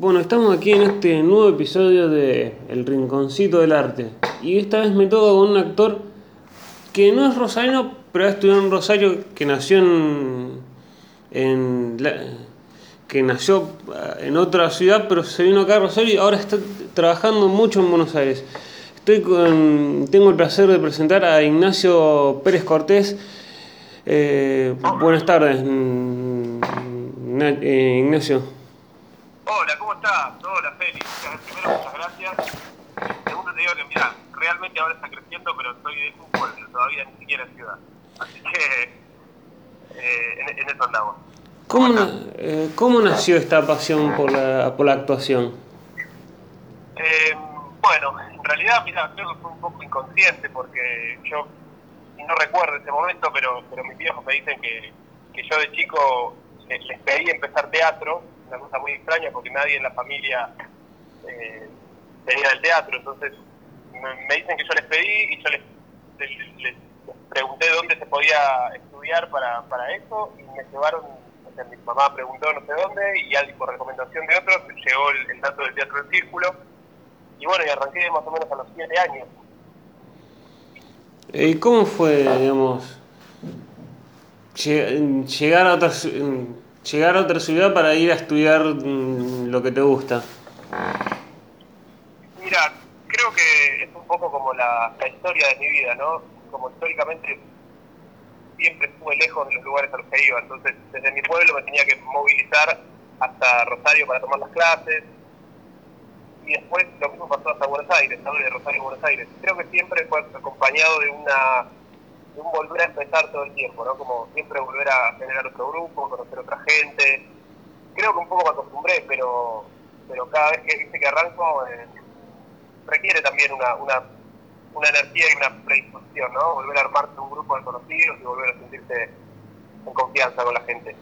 Bueno, estamos aquí en este nuevo episodio de El Rinconcito del Arte. Y esta vez me toca con un actor que no es rosarino, pero ha estudiado en Rosario, que nació en. en que nació eh, en otra ciudad, pero se vino acá a Rosario y ahora está trabajando mucho en Buenos Aires. Estoy con, tengo el placer de presentar a Ignacio Pérez Cortés. Eh, buenas tardes, Na- Ignacio. Hola, ¿cómo estás? Hola, Félix. Primero, muchas gracias. Segundo, te digo que, mira, realmente ahora está creciendo, pero soy de un pueblo, todavía ni siquiera en ciudad. Así que eh, en, en eso andamos. ¿Cómo, na- eh, cómo nació esta pasión por la, por la actuación? Eh, bueno, en realidad, mira, creo que fue un poco inconsciente porque yo no recuerdo ese momento, pero, pero mis viejos me dicen que, que yo de chico les, les pedí empezar teatro, una cosa muy extraña porque nadie en la familia eh, tenía del teatro, entonces me, dicen que yo les pedí y yo les, pregunté dónde se podía estudiar para, para eso y me llevaron, o sea, mi mamá preguntó no sé dónde y alguien por recomendación de otros llegó el, dato del Teatro del Círculo y bueno, y arranqué más o menos a los siete años. Eh, ¿Y cómo fue, digamos, lle- llegar a otra, ci- llegar a otra ciudad para ir a estudiar mm, lo que te gusta? Mira, creo que es un poco como la, historia de mi vida, ¿no? Como históricamente siempre estuve lejos de los lugares a los que iba, entonces desde mi pueblo me tenía que movilizar hasta Rosario para tomar las clases y después lo mismo pasó hasta Buenos Aires, ¿no? De Rosario a Buenos Aires. Creo que siempre fue acompañado de una de un volver a empezar todo el tiempo, ¿no? Como siempre volver a generar otro grupo, conocer otra gente. Creo que un poco me acostumbré, pero pero cada vez que viste que arranco eh, requiere también una, una, una energía y una predisposición, ¿no? Volver a armarse un grupo de conocidos y volver a sentirse en confianza con la gente.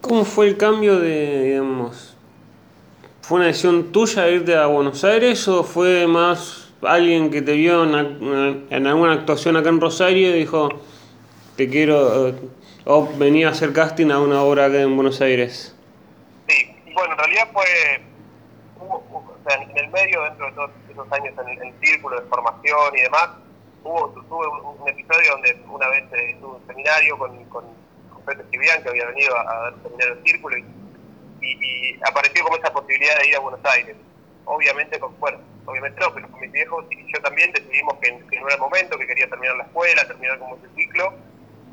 ¿Cómo fue el cambio de, digamos, fue una decisión tuya irte a Buenos Aires o fue más alguien que te vio en, alguna actuación acá en Rosario dijo, te quiero, o venía a hacer casting a una obra acá en Buenos Aires? Sí, bueno, en realidad fue, hubo- o sea, en el medio, dentro de todos esos años en el, círculo de formación y demás, hubo, tuve un, episodio donde una vez eh, tuve un seminario con, con, con que había venido a, a dar un seminario del círculo, y, apareció como esa posibilidad de ir a Buenos Aires. Obviamente, con, bueno, obviamente no, pero con mis viejos y yo también decidimos que, que no era el momento, que quería terminar la escuela, terminar como ese ciclo,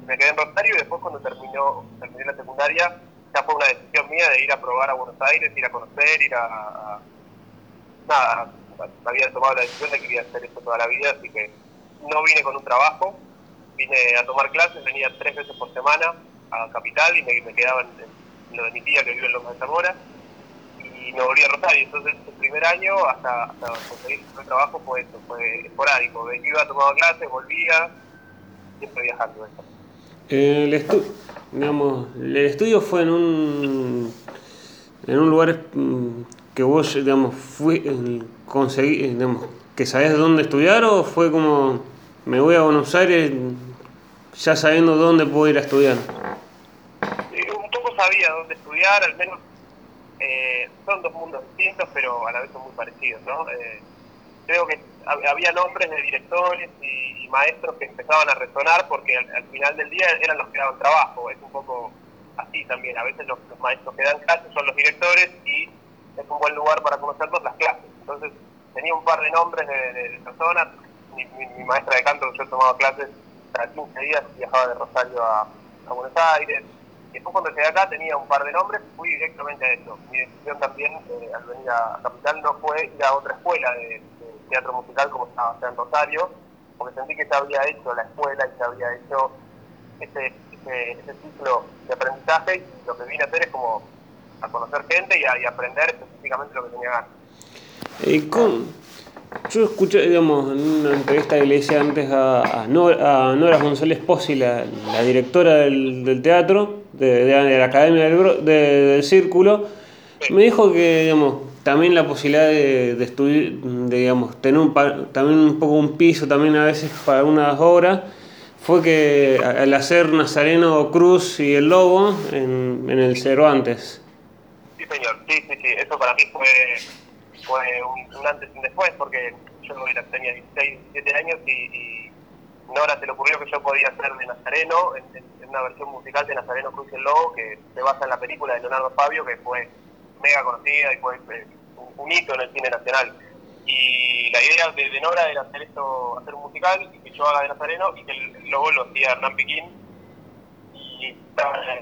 me quedé en Rosario y después cuando terminó, terminé la secundaria, ya fue una decisión mía de ir a probar a Buenos Aires, ir a conocer, ir a... nada, había tomado la decisión de que quería hacer esto toda la vida, así que no vine con un trabajo, vine a tomar clases, venía tres veces por semana a Capital y me, me quedaba en, en lo de mi tía que vive en Loma de Zamora y me volví a Rosario, entonces el primer año hasta, hasta conseguir el trabajo fue eso, fue esporádico, iba, tomaba clases, volvía, siempre viajando. eso. El, estu- digamos, el estudio fue en un, en un lugar mm, que vos, digamos, fui, conseguí, digamos, que sabías dónde estudiar o fue como, me voy a Buenos Aires ya sabiendo dónde puedo ir a estudiar. Eh, un poco sabía dónde estudiar, al menos eh, son dos mundos distintos, pero a la vez son muy parecidos, ¿no? Eh, creo que hab- había nombres de directores y, y maestros que empezaban a resonar porque al, al final del día eran los que daban trabajo, es un poco así también, a veces los, maestros que dan clases son los directores y es un buen lugar para conocerlos las clases, entonces tenía un par de nombres de, de- de personas, mi, mi- maestra de canto, yo tomaba clases cada 15 días, viajaba de Rosario a, Buenos Aires, y después cuando llegué acá tenía un par de nombres y fui directamente a eso. Mi decisión también eh, al venir a Capital no fue ir a otra escuela de, teatro musical como estaba en Rosario, porque sentí que ya había hecho la escuela y ya había hecho ese, ese, ciclo de aprendizaje y lo que vine a hacer es como a conocer gente y a, aprender específicamente lo que tenía ganas. ¿Y cómo? Yo escuché, digamos, en una entrevista que le hice antes a, a, Nora, a Nora González Pozzi, la, directora del teatro, de, de- de la Academia del, del Círculo, me dijo que, digamos, también la posibilidad de, de estudiar, de, digamos, tener un, también un poco un piso también a veces para algunas obras, fue que al hacer Nazareno Cruz y el Lobo en, en el Cervantes. Sí, señor. Sí, sí, sí. Eso para mí fue, fue un, antes y un después, porque yo tenía 16, 17 años y, y Nora se le ocurrió que yo podía ser de Nazareno, en, una versión musical de Nazareno Cruz el Lobo, que se basa en la película de Leonardo Fabio, que fue mega conocida y fue eh, un, hito en el cine nacional. Y la idea de, Nora era hacer esto, hacer un musical y que yo haga de Nazareno y que el logo lo hacía Hernán Piquín. Y estaba en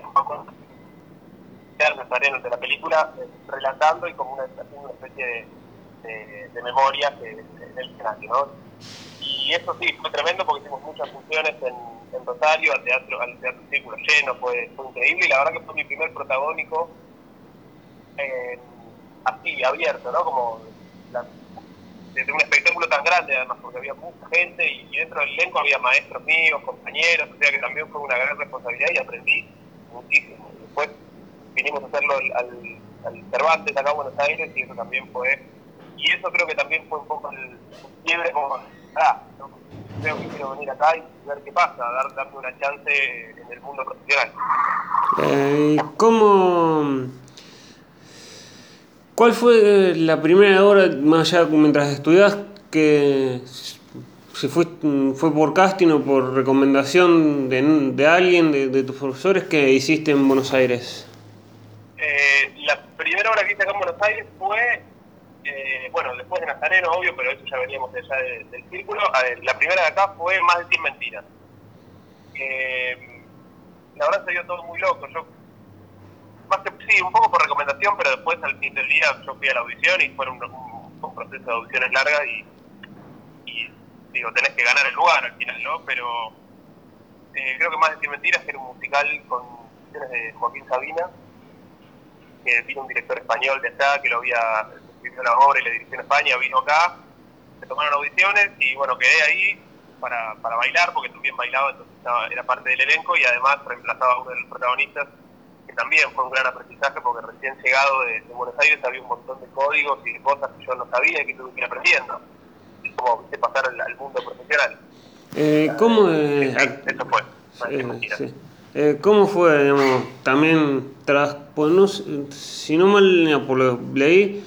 el Nazareno de la película eh, relatando y como una, una especie de, de, memoria que, del escenario, ¿no? Y eso sí, fue tremendo porque hicimos muchas funciones en, en Rosario, al teatro, al teatro Círculo lleno, fue, fue increíble y la verdad que fue mi primer protagónico así, abierto, ¿no? Como de un espectáculo tan grande además, porque había mucha gente y, dentro del elenco había maestros míos, compañeros, o sea que también fue una gran responsabilidad y aprendí muchísimo. Después vinimos a hacerlo al, al, Cervantes acá en Buenos Aires y eso también fue, y eso creo que también fue un poco el quiebre como, ah, creo que quiero venir acá y ver qué pasa, dar, darme una chance en el mundo profesional. Eh, ¿Cómo ¿Cuál fue la primera hora, más allá mientras estudias, que si fue, fue por casting o por recomendación de, de alguien, de, tus profesores, que hiciste en Buenos Aires? Eh, la primera hora que hice acá en Buenos Aires fue, eh, bueno, después de Nazareno, obvio, pero eso ya veníamos de allá del círculo. la primera de acá fue Más de 100 Mentiras. Eh, la verdad se dio todo muy loco. Yo más que, sí, un poco por recomendación, pero después al fin del día yo fui a la audición y fue un, proceso de audiciones largas y, y, digo, tenés que ganar el lugar al final, ¿no? Pero eh, creo que más decir mentiras que era un musical con de Joaquín Sabina, que vino un director español de acá, que lo había escrito la obra y le dirigió en España, vino acá, se tomaron audiciones y bueno, quedé ahí para, para bailar, porque también bailaba, entonces era parte del elenco y además reemplazaba a uno de los protagonistas también fue un gran aprendizaje porque recién llegado de, Buenos Aires había un montón de códigos y de cosas que yo no sabía y que tuve que ir aprendiendo. Es como viste pasar al, mundo profesional. Eh, ¿Cómo eso fue. Eh, eh, ¿Cómo fue, digamos, también, tras, pues no, si no mal por lo leí,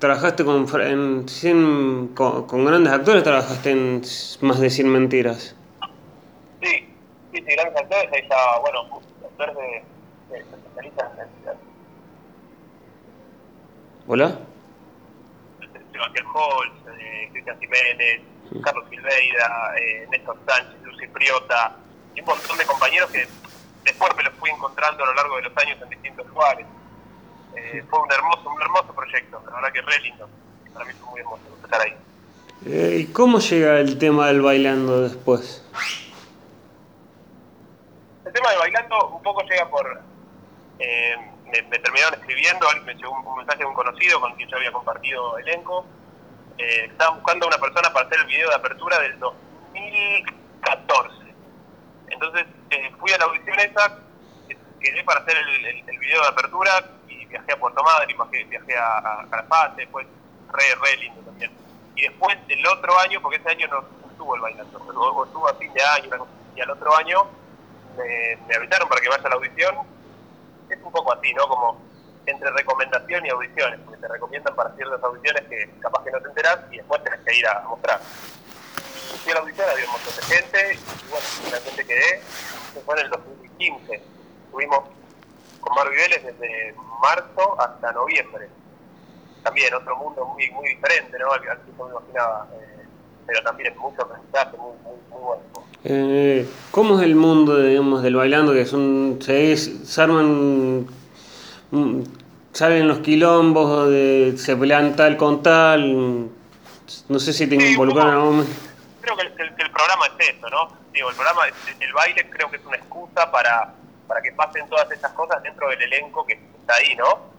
trabajaste con, en con, grandes actores, trabajaste en más de 100 mentiras? Sí, sí, grandes actores, ahí está, bueno, actores de Hola. Sebastián Holz, eh, Cristian Jiménez, Carlos Silveira, eh, Néstor Sánchez, Lucy Priota, y un montón de compañeros que después me los fui encontrando a lo largo de los años en distintos lugares. Eh, fue un hermoso, un hermoso proyecto, la verdad que re lindo. Para mí fue muy hermoso estar ahí. ¿Y cómo llega el tema del bailando después? El tema del bailando un poco llega por eh, me, terminaron escribiendo, me llegó un, mensaje de un conocido con quien yo había compartido elenco. Eh, estaban buscando a una persona para hacer el video de apertura del 2014. Entonces eh, fui a la audición esa, quedé para hacer el, el, video de apertura viajé a Puerto Madryn, viajé, a, Calafate, fue re, re lindo también. Y después el otro año, porque ese año no estuvo el bailando, o, estuvo a fin de año, y al otro año me, me avisaron para que vaya a la audición es un poco así, ¿no? Como entre recomendación y audiciones, porque te recomiendan para ciertas audiciones que capaz que no te enteras y después tenés que ir a, mostrar. Y fui a la audición, había un montón de gente y bueno, finalmente quedé. Fue en el 2015. Estuvimos con Mar Viveles desde marzo hasta noviembre. También otro mundo muy muy diferente, ¿no? Al, que yo me imaginaba. Eh, pero también es mucho aprendizaje, muy, muy, muy bueno. Eh, ¿Cómo es el mundo digamos, del bailando? Que son, se, se arman, mm, salen los quilombos, de, se pelean tal con tal, no sé si te sí, involucran Creo que el, el, programa es eso, ¿no? Digo, el programa, el baile creo que es una excusa para, para que pasen todas esas cosas dentro del elenco que está ahí, ¿no?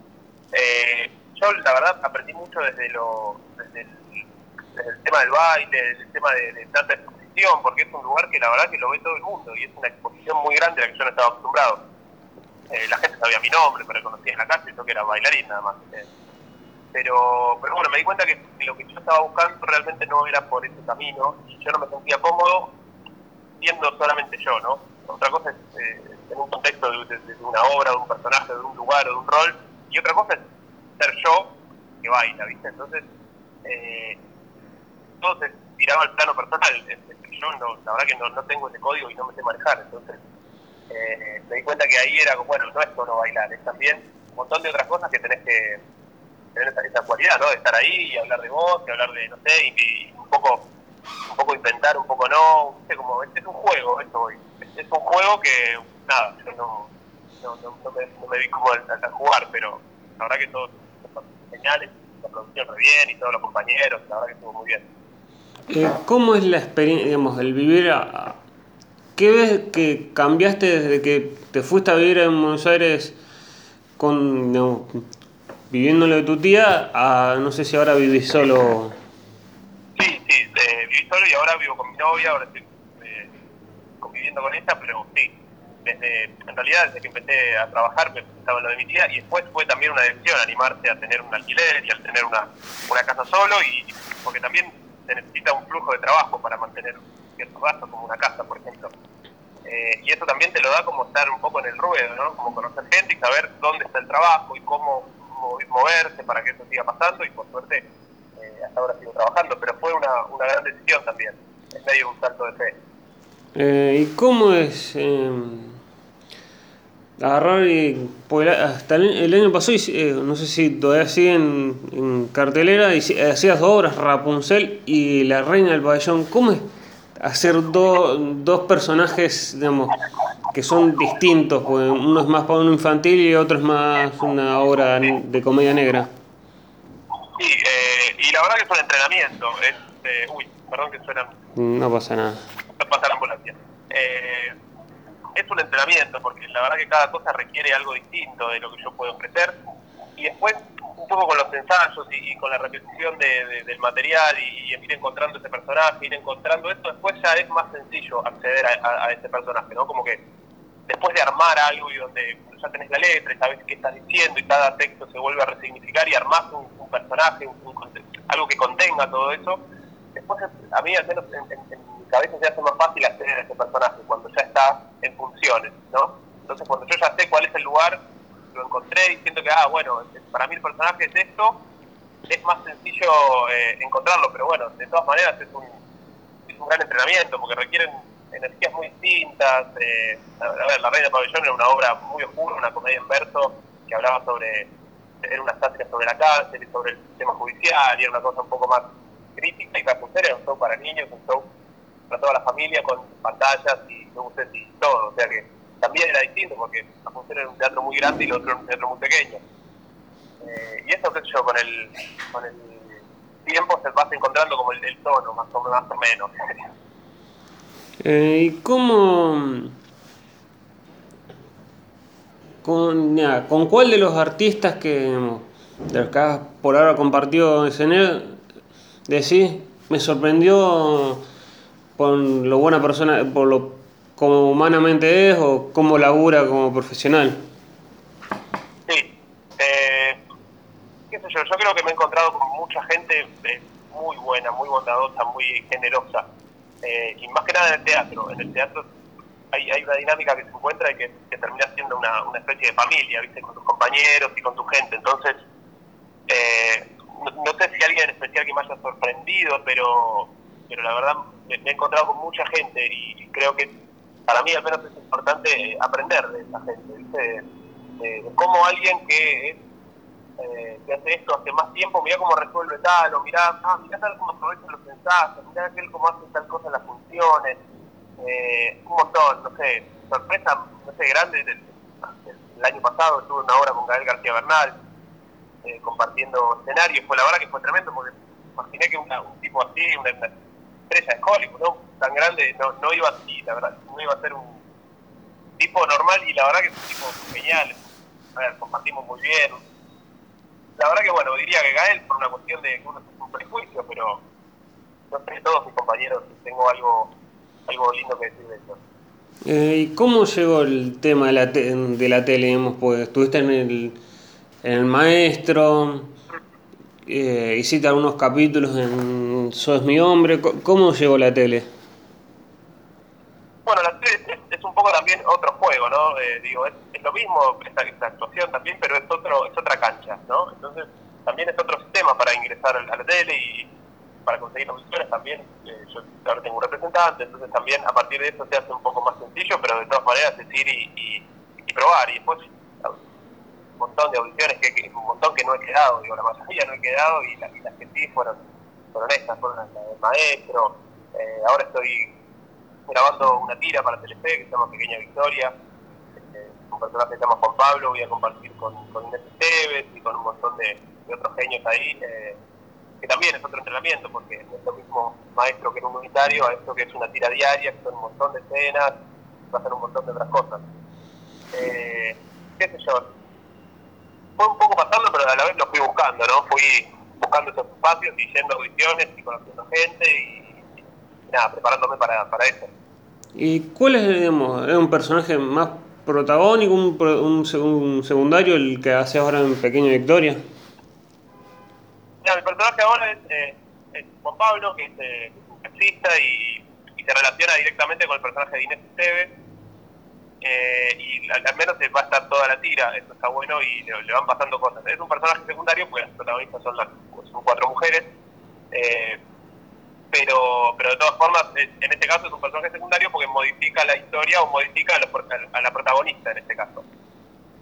Eh, yo la verdad aprendí mucho desde, lo, desde, el, tema del baile, desde el tema de, tanta porque es un lugar que la verdad que lo ve todo el mundo y es una exposición muy grande a la que yo no estaba acostumbrado. Eh, la gente sabía mi nombre, me reconocía en la calle, yo que era bailarín nada más. Eh, pero, pero bueno, me di cuenta que, lo que yo estaba buscando realmente no era por ese camino y yo no me sentía cómodo siendo solamente yo, ¿no? Otra cosa es eh, en un contexto de, una obra, de un personaje, de un lugar o de un rol, y otra cosa es ser yo que baila, ¿viste? Entonces, eh, todo se tiraba al plano personal. Yo no, la verdad que no, no tengo ese código y no me sé manejar, entonces eh, me di cuenta que ahí era como, bueno, no es solo bailar, es también un montón de otras cosas que tenés que tener esa, cualidad, ¿no? De estar ahí y hablar de vos, y hablar de, no sé, y, un poco un poco inventar, un poco no, ¿viste? como, es un juego, esto hoy. Es un juego que, nada, yo no, no, no, me, no me vi como al, jugar, pero la verdad que todos son geniales, la producción re bien y todos los compañeros, la verdad que estuvo muy bien. Eh, ¿Cómo es la experiencia, digamos, el vivir a, ¿Qué ves que cambiaste desde que te fuiste a vivir en Buenos Aires con, no, viviendo lo de tu tía a no sé si ahora vivís solo? Sí, sí, eh, viví solo y ahora vivo con mi novia, ahora estoy eh, conviviendo con ella, pero sí, desde, en realidad desde que empecé a trabajar me estaba en lo de mi tía y después fue también una decisión animarse a tener un alquiler y a tener una, una casa solo y porque también se necesita un flujo de trabajo para mantener ciertos gastos como una casa, por ejemplo. Eh, y eso también te lo da como estar un poco en el ruedo, ¿no? Como conocer gente y saber dónde está el trabajo y cómo moverse para que eso siga pasando y por suerte eh, hasta ahora sigo trabajando, pero fue una, una gran decisión también, en medio un salto de fe. Eh, ¿Y cómo es agarrar y hasta el, año pasado, no sé si todavía siguen en, cartelera, y, hacías obras Rapunzel y La Reina del Pabellón, ¿cómo es? hacer dos personajes, digamos, que son distintos, pues uno es más para uno infantil y otro es más una obra de comedia negra. Sí, eh, y la verdad que es un entrenamiento. Es, eh, uy, perdón que suena. No pasa nada. No pasa la ambulancia. Eh, es un entrenamiento porque la verdad que cada cosa requiere algo distinto de lo que yo puedo ofrecer. Y después un poco con los ensayos y, con la repetición del material y, ir encontrando ese personaje, ir encontrando esto, después ya es más sencillo acceder a, ese personaje, ¿no? Como que después de armar algo y donde ya tenés la letra y sabes qué estás diciendo y cada texto se vuelve a resignificar y armás un, personaje, algo que contenga todo eso, después a mí al menos en, mi cabeza se hace más fácil acceder a ese personaje cuando ya está en funciones, ¿no? Entonces cuando yo ya sé cuál es el lugar lo encontré y siento que, ah, bueno, para mí el personaje es esto, es más sencillo eh, encontrarlo, pero bueno, de todas maneras es un, es un gran entrenamiento porque requieren energías muy distintas. Eh, a, ver, La Reina Pabellón era una obra muy oscura, una comedia en verso que hablaba sobre, era una sátira sobre la cárcel y sobre el sistema judicial y era una cosa un poco más crítica y Carpusera era un show para niños, un show la familia con pantallas y luces y todo, o sea que también era distinto porque la función era un teatro muy grande y el otro era un teatro muy pequeño. Eh, y eso, qué sé yo, con el, con el tiempo se vas encontrando como el, tono, más o, más o menos. Eh, ¿Y cómo... Con, ¿Con cuál de los artistas que, de los que por ahora compartido escenario decís, me sorprendió por lo buena persona, por lo como humanamente es o cómo labura como profesional. Sí, eh, qué sé yo, yo creo que me he encontrado con mucha gente eh, muy buena, muy bondadosa, muy generosa, eh, y más que nada en el teatro. En el teatro hay, hay una dinámica que se encuentra y que, termina siendo una, una, especie de familia, ¿viste? Con tus compañeros y con tu gente. Entonces, no, sé si alguien en especial que me haya sorprendido, pero, pero la verdad me, he encontrado con mucha gente y creo que para mí al menos es importante aprender de esa gente. De, cómo alguien que, eh, que hace esto hace más tiempo, mira cómo resuelve tal, o mira, ah, mira tal cómo aprovecha los ensayos, mira aquel cómo hace tal cosa en las funciones, eh, un montón, no sé, sorpresa, no sé, grande. El, año pasado estuve una obra con Gael García Bernal, eh, compartiendo escenarios, fue la verdad que fue tremendo, porque imaginé que un tipo así, una, estrella de Hollywood, ¿no? tan grande no, no iba así, la verdad, no iba a ser un tipo normal y la verdad que es un tipo genial. A ver, compartimos muy bien. La verdad que bueno, diría que Gael por una cuestión de que uno es un prejuicio, pero no sé, todos mis compañeros tengo algo, algo lindo que decir de eso. Eh, ¿Y cómo llegó el tema de la, de la tele? Pues estuviste en el, en el maestro, eh, hiciste algunos capítulos en Sos mi hombre. ¿Cómo llegó la tele? Bueno, la tele es, un poco también otro juego, ¿no? Eh, digo, es, es lo mismo esta, esta, actuación también, pero es otro es otra cancha, ¿no? Entonces también es otro sistema para ingresar a la tele y para conseguir audiciones también. Eh, yo ahora tengo un representante, entonces también a partir de eso se hace un poco más sencillo, pero de todas maneras es ir y, y, probar. Y después montón de audiciones, que, un montón que no he quedado, digo, la mayoría no he quedado y, las que sí fueron, fueron estas, fueron las del maestro. Eh, ahora estoy grabando una tira para Telefe que se llama Pequeña Victoria. Eh, un personaje que se llama Juan Pablo, voy a compartir con, con Inés Esteves y con un montón de, otros genios ahí, eh, que también es otro entrenamiento, porque es lo mismo maestro que en un unitario a esto que es una tira diaria, que son un montón de escenas, hacer un montón de otras cosas. Eh, qué sé yo, fue un poco pasando, pero a la vez lo fui buscando, ¿no? Fui buscando esos espacios y yendo a audiciones y conociendo gente y, nada, preparándome para, para eso. ¿Y cuál es, digamos, es un personaje más protagónico, un, un, secundario, el que hace ahora en Pequeña Victoria? Mira, mi personaje ahora es, eh, Juan Pablo, que es, eh, un taxista y, se relaciona directamente con el personaje de Inés Esteves. Eh, y al, menos va a estar toda la tira, eso está bueno y le, van pasando cosas. Es un personaje secundario, pues las protagonistas son, las, cuatro mujeres, eh, pero, pero de todas formas, en este caso es un personaje secundario porque modifica la historia o modifica a, la protagonista en este caso.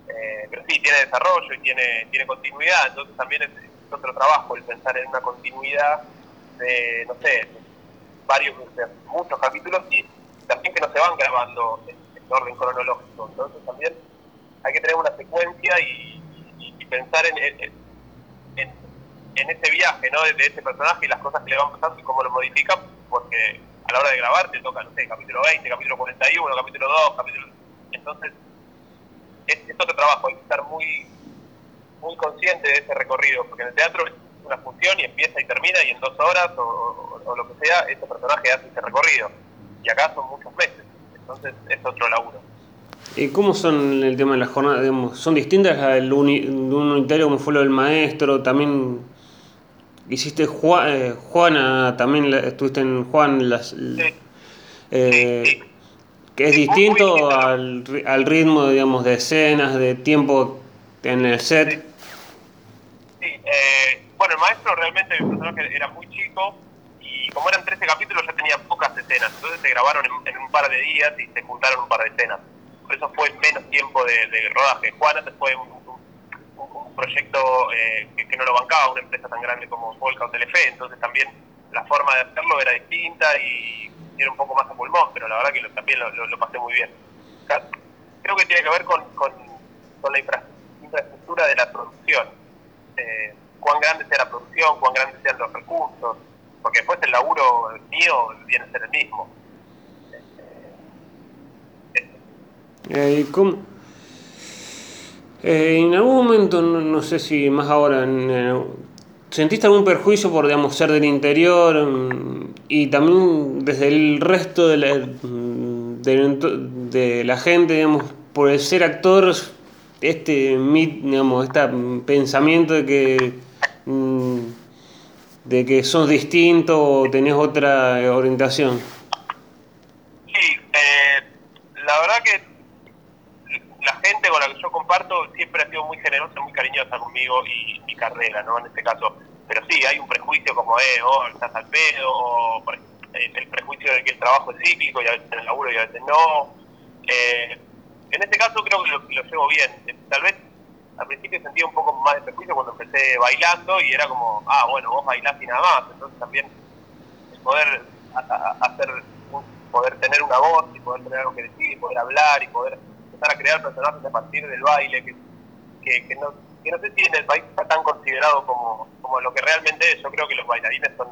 Eh, pero sí, tiene desarrollo y tiene, tiene continuidad, entonces también es, otro trabajo el pensar en una continuidad de, no sé, varios, muchos capítulos y también que no se van grabando orden cronológico. Entonces también hay que tener una secuencia y, pensar en, en, ese viaje ¿no? de, ese personaje y las cosas que le van pasando y cómo lo modifican, porque a la hora de grabar te toca, no sé, capítulo 20, capítulo 41, capítulo 2, capítulo... Entonces, es, es otro trabajo, hay que estar muy muy consciente de ese recorrido, porque en el teatro es una función y empieza y termina y en dos horas o, lo que sea, ese personaje hace ese recorrido. Y acá son muchos meses, entonces es otro laburo. ¿Y cómo son el tema de las jornadas? ¿Son distintas al uni, de un unitario como fue lo del maestro? También hiciste eh, Juana, también estuviste en Juan, las, eh, que es distinto al, al ritmo, digamos, de escenas, de tiempo en el set. Eh, bueno, el maestro realmente personaje era muy chico y como eran 13 capítulos ya tenía pocas escenas, entonces se grabaron en, un par de días y se juntaron un par de escenas. Por eso fue menos tiempo de, rodaje. Juana fue un, un, proyecto eh, que, no lo bancaba una empresa tan grande como Volca o Telefe, entonces también la forma de hacerlo era distinta y era un poco más a pulmón, pero la verdad que también lo, pasé muy bien. creo que tiene que ver con, con, con la infraestructura de la producción eh, cuán grande sea la producción, cuán grandes sean los recursos, porque después el laburo mío viene a ser el mismo. Eh, ¿cómo? Eh, en algún momento, no, sé si más ahora, ¿sentiste algún perjuicio por digamos, ser del interior mm, y también desde el resto de la, mm, de, la gente, digamos, por el ser actor, este digamos, este pensamiento de que mm, de que sos distinto o tenés otra orientación? Sí, eh, la verdad que la gente con la que yo comparto siempre ha sido muy generosa, muy cariñosa conmigo y mi carrera, ¿no? En este caso, pero sí, hay un prejuicio como, eh, oh, estás al pedo, o el prejuicio de que el trabajo es cíclico y a veces en el laburo y a veces no. Eh, en este caso creo que lo, llevo bien. Tal vez al principio sentía un poco más de prejuicio cuando empecé bailando y era como, ah, bueno, vos bailás y nada más. Entonces también poder hacer, poder tener una voz y poder tener algo que decir y poder hablar y poder empezar a crear personajes a partir del baile que, que, no, que no sé si en el país está tan considerado como, como lo que realmente es. Yo creo que los bailarines son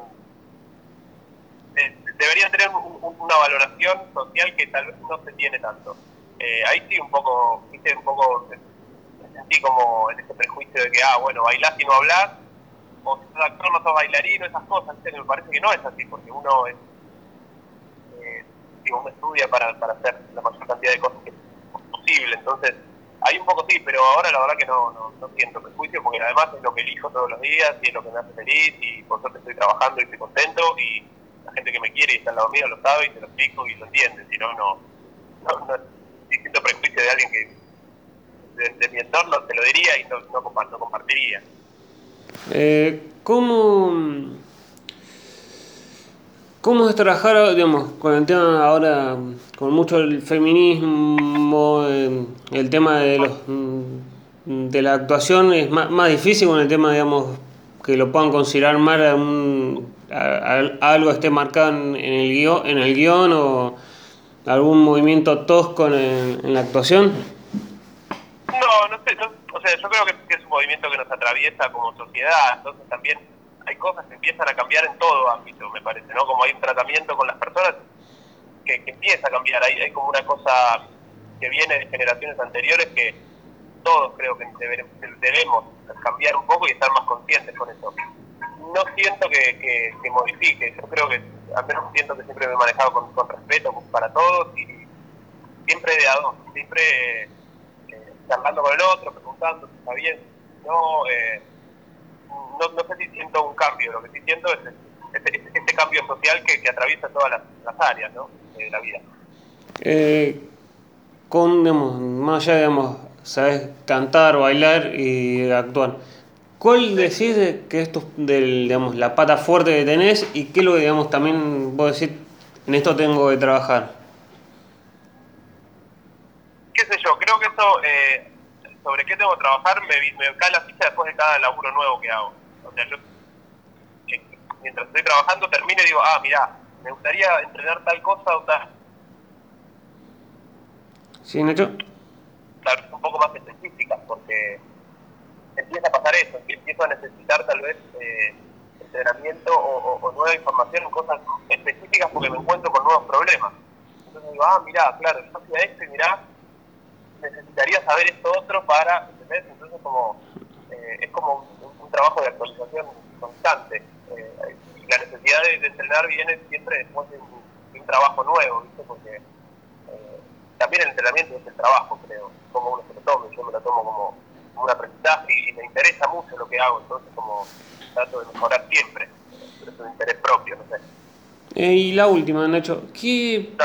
deberían tener una valoración social que tal vez no se tiene tanto. Eh, ahí sí un poco, un poco sentí como en ese prejuicio de que, ah, bueno, bailás y no hablás, o si sos actor no sos bailarino, esas cosas, me parece que no es así, porque uno es, eh, uno estudia para, para hacer la mayor cantidad de cosas que es posible, entonces ahí un poco sí, pero ahora la verdad que no, no, no, siento prejuicio porque además es lo que elijo todos los días y es lo que me hace feliz y por suerte estoy trabajando y estoy contento y la gente que me quiere y está al lado mío lo sabe y se lo explico y lo entiende, si no, no, no, no distinto prejuicio de alguien que, de, mi entorno te lo diría y no, no, compartiría. Eh, ¿Cómo ¿Cómo es trabajar, digamos, con el tema ahora, con mucho el feminismo, el tema de los de la actuación es más, más difícil con el tema, digamos, que lo puedan considerar más algo esté marcado en, el guion, en el guion o algún movimiento tosco en, la actuación? No, sé, o sea, yo creo que, es un movimiento que nos atraviesa como sociedad, entonces también hay cosas que empiezan a cambiar en todo ámbito, me parece, ¿no? Como hay un tratamiento con las personas que, empieza a cambiar, hay, hay como una cosa que viene de generaciones anteriores que todos creo que debemos cambiar un poco y estar más conscientes con eso. No siento que, que, modifique, yo creo que, al menos siento que siempre me he manejado con, respeto para todos y siempre de a siempre charlando con el otro, preguntando si está bien, no, eh, no, no sé si siento un cambio, lo que sí siento es este, este cambio social que, que, atraviesa todas las, áreas ¿no? de la vida. Eh, con, digamos, más allá, digamos, sabes cantar, bailar y actuar. ¿Cuál decís que es del, digamos, la pata fuerte que tenés y qué es lo que digamos, también vos decís, en esto tengo que trabajar? ¿Qué sé yo? Creo que eso, eh, sobre qué tengo que trabajar, me, me cae la ficha después de cada laburo nuevo que hago. O sea, yo, mientras estoy trabajando, termino y digo, ah, mira, me gustaría entrenar tal cosa o tal. ¿Sí, Nacho? Vez un poco más específicas, porque empieza a pasar eso, empiezo a necesitar tal vez eh, entrenamiento o, nueva información en cosas específicas porque me encuentro con nuevos problemas. Entonces digo, ah, mira, claro, yo hacía esto y mirá, necesitaría saber esto otro para, ¿entendés? Entonces como, eh, es como un, trabajo de actualización constante. Eh, y la necesidad de, entrenar viene siempre después de un, trabajo nuevo, ¿viste? Porque eh, también el entrenamiento es el trabajo, creo, como uno se lo tome, yo me lo tomo como, un aprendizaje y, me interesa mucho lo que hago, entonces como trato de mejorar siempre, pero es un interés propio, no sé. y la última, Nacho, ¿qué,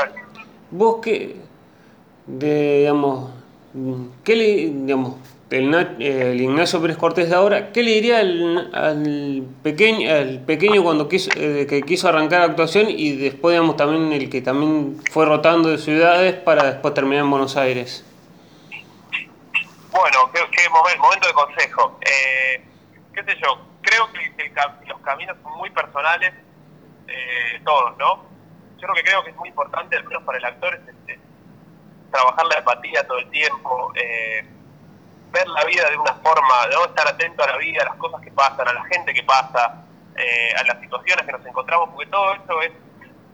vos qué, de, digamos, ¿Qué le, digamos, el, Ignacio Pérez Cortés de ahora, ¿qué le diría al, pequeño, al pequeño cuando quiso, eh, que quiso arrancar actuación y después, digamos, también el que también fue rotando de ciudades para después terminar en Buenos Aires? Bueno, qué, momento, de consejo. Eh, ¿Qué sé yo? Creo que, los caminos son muy personales, eh, todos, ¿no? Yo lo que creo que es muy importante, al menos para el actor, es trabajar la empatía todo el tiempo, eh, ver la vida de una forma, de estar atento a la vida, a las cosas que pasan, a la gente que pasa, eh, a las situaciones que nos encontramos, porque todo eso es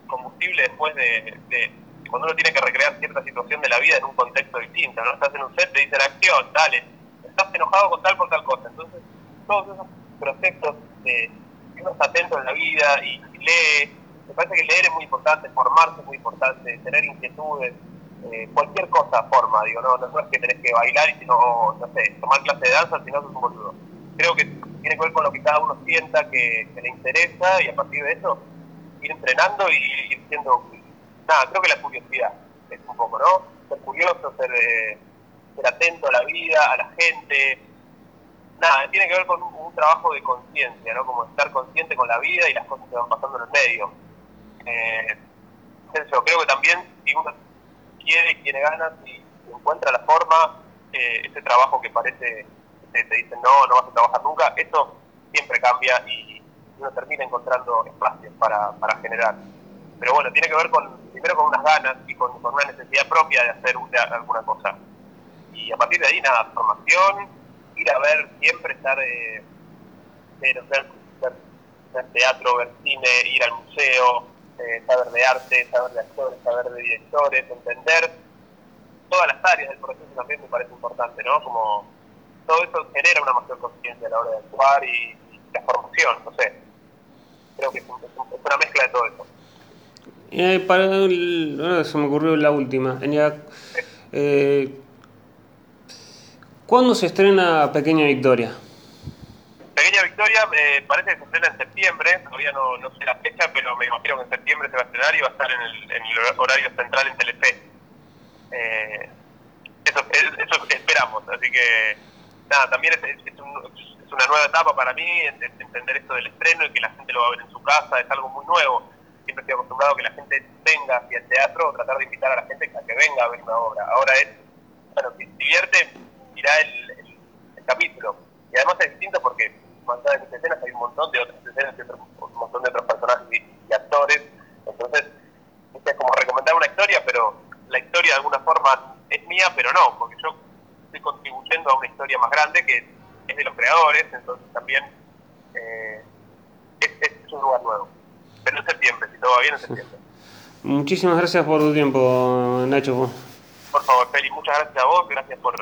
combustible después de, cuando uno tiene que recrear cierta situación de la vida en un contexto distinto, ¿no? Estás en un set, te dicen acción, dale, estás enojado con tal por tal cosa. Entonces, todos esos procesos de uno está atento en la vida y lee, me parece que leer es muy importante, formarse es muy importante, tener inquietudes, eh, cualquier cosa forma, digo, no, no, es que tenés que bailar y no, no sé, tomar clase de danza si no sos un boludo. Creo que tiene que ver con lo que cada uno sienta que, le interesa y a partir de eso ir entrenando y ir siendo, nada, creo que la curiosidad es un poco, ¿no? Ser curioso, ser, eh, ser atento a la vida, a la gente, nada, tiene que ver con un, trabajo de conciencia, ¿no? Como estar consciente con la vida y las cosas que van pasando en el medio. Eh, yo creo que también si quiere, tiene ganas y encuentra la forma, eh, ese trabajo que parece, que te dicen no, no vas a trabajar nunca, eso siempre cambia y uno termina encontrando espacios para, para generar. Pero bueno, tiene que ver con primero con unas ganas y con, una necesidad propia de hacer alguna cosa. Y a partir de ahí, nada, formación, ir a ver, siempre estar, eh, ver, ver teatro, ver cine, ir al museo, eh, saber de arte, saber de actores, saber de directores, entender todas las áreas del proceso también me parece importante, ¿no? Como todo eso genera una mayor conciencia a la hora de actuar y, la formación, no sé. Creo que es, una mezcla de todo eso. Eh, para el, se me ocurrió la última. Eh, ¿Cuándo se estrena Pequeña Victoria? Pequeña Victoria eh, parece que se estrena en septiembre, todavía no, no, sé la fecha, pero me imagino que en septiembre se va a estrenar y va a estar en el, horario central en Telefe. Eh, eso, eso esperamos, así que nada, también es, es, es, una nueva etapa para mí, entender esto del estreno y que la gente lo va a ver en su casa, es algo muy nuevo. Siempre estoy acostumbrado a que la gente venga hacia el teatro, tratar de invitar a la gente a que venga a ver una obra. Ahora es, bueno, si divierte, irá el, el, capítulo. Y además es distinto porque mis escenas hay un montón de otras escenas y un montón de otros personajes y, actores. Entonces, es como recomendar una historia, pero la historia de alguna forma es mía, pero no, porque yo estoy contribuyendo a una historia más grande que es de los creadores, entonces también eh, es, es, un lugar nuevo. Pero en septiembre, si todo va bien, en septiembre. Muchísimas gracias por tu tiempo, Nacho. Por favor, Feli, muchas gracias a vos, gracias por